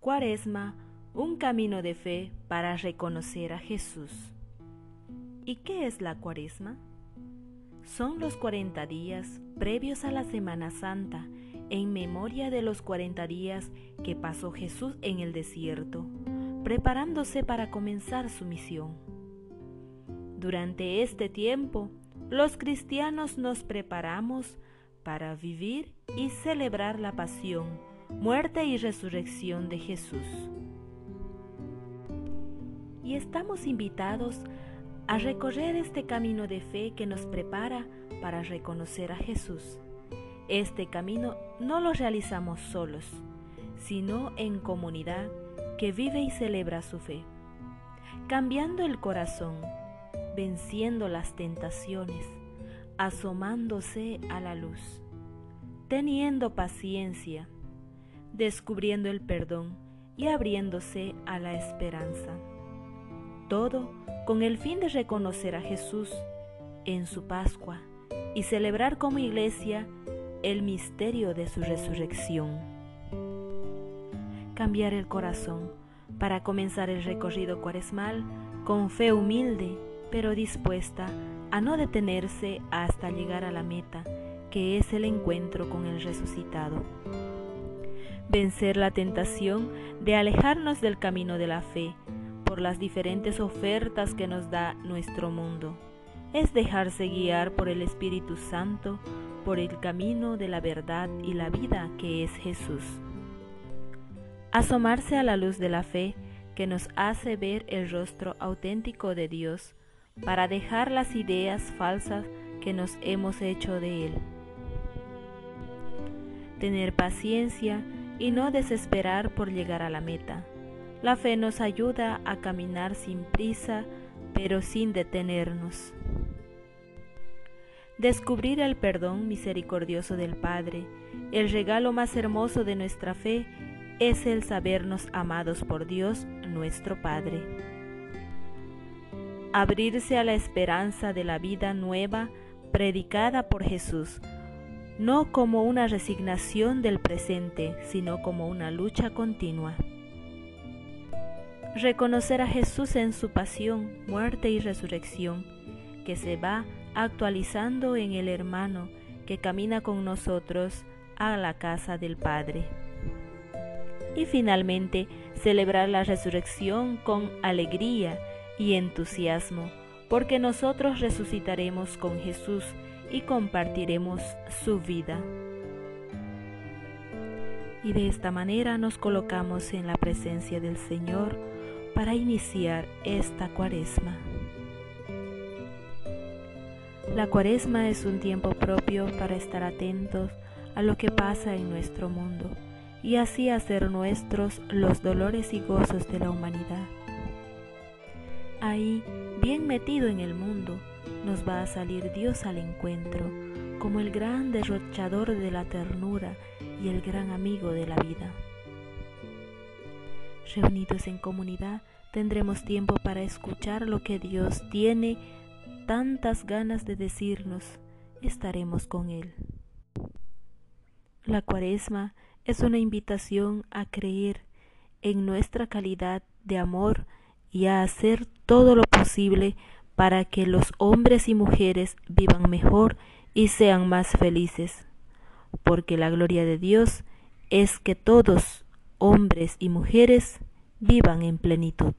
Cuaresma, un camino de fe para reconocer a Jesús. ¿Y qué es la Cuaresma? Son los 40 días previos a la Semana Santa en memoria de los 40 días que pasó Jesús en el desierto, preparándose para comenzar su misión. Durante este tiempo, los cristianos nos preparamos para vivir y celebrar la pasión, muerte y resurrección de Jesús. Y estamos invitados a recorrer este camino de fe que nos prepara para reconocer a Jesús. Este camino no lo realizamos solos, sino en comunidad que vive y celebra su fe, cambiando el corazón, venciendo las tentaciones, asomándose a la luz, teniendo paciencia, descubriendo el perdón y abriéndose a la esperanza. Todo con el fin de reconocer a Jesús en su Pascua y celebrar como iglesia el misterio de su resurrección. Cambiar el corazón para comenzar el recorrido cuaresmal con fe humilde, pero dispuesta a no detenerse hasta llegar a la meta, que es el encuentro con el resucitado. Vencer la tentación de alejarnos del camino de la fe por las diferentes ofertas que nos da nuestro mundo. Es dejarse guiar por el Espíritu Santo, por el camino de la verdad y la vida que es Jesús. Asomarse a la luz de la fe que nos hace ver el rostro auténtico de Dios para dejar las ideas falsas que nos hemos hecho de Él. Tener paciencia y no desesperar por llegar a la meta. La fe nos ayuda a caminar sin prisa, pero sin detenernos. Descubrir el perdón misericordioso del Padre, el regalo más hermoso de nuestra fe, es el sabernos amados por Dios nuestro Padre abrirse a la esperanza de la vida nueva predicada por Jesús, no como una resignación del presente, sino como una lucha continua. Reconocer a Jesús en su pasión, muerte y resurrección, que se va actualizando en el hermano que camina con nosotros a la casa del Padre. Y finalmente, celebrar la resurrección con alegría y entusiasmo, porque nosotros resucitaremos con Jesús y compartiremos su vida. Y de esta manera nos colocamos en la presencia del Señor para iniciar esta cuaresma. La cuaresma es un tiempo propio para estar atentos a lo que pasa en nuestro mundo y así hacer nuestros los dolores y gozos de la humanidad. Ahí, bien metido en el mundo, nos va a salir Dios al encuentro, como el gran derrochador de la ternura y el gran amigo de la vida. Reunidos en comunidad, tendremos tiempo para escuchar lo que Dios tiene tantas ganas de decirnos, estaremos con Él. La cuaresma es una invitación a creer en nuestra calidad de amor y a hacer todo lo posible para que los hombres y mujeres vivan mejor y sean más felices, porque la gloria de Dios es que todos, hombres y mujeres, vivan en plenitud.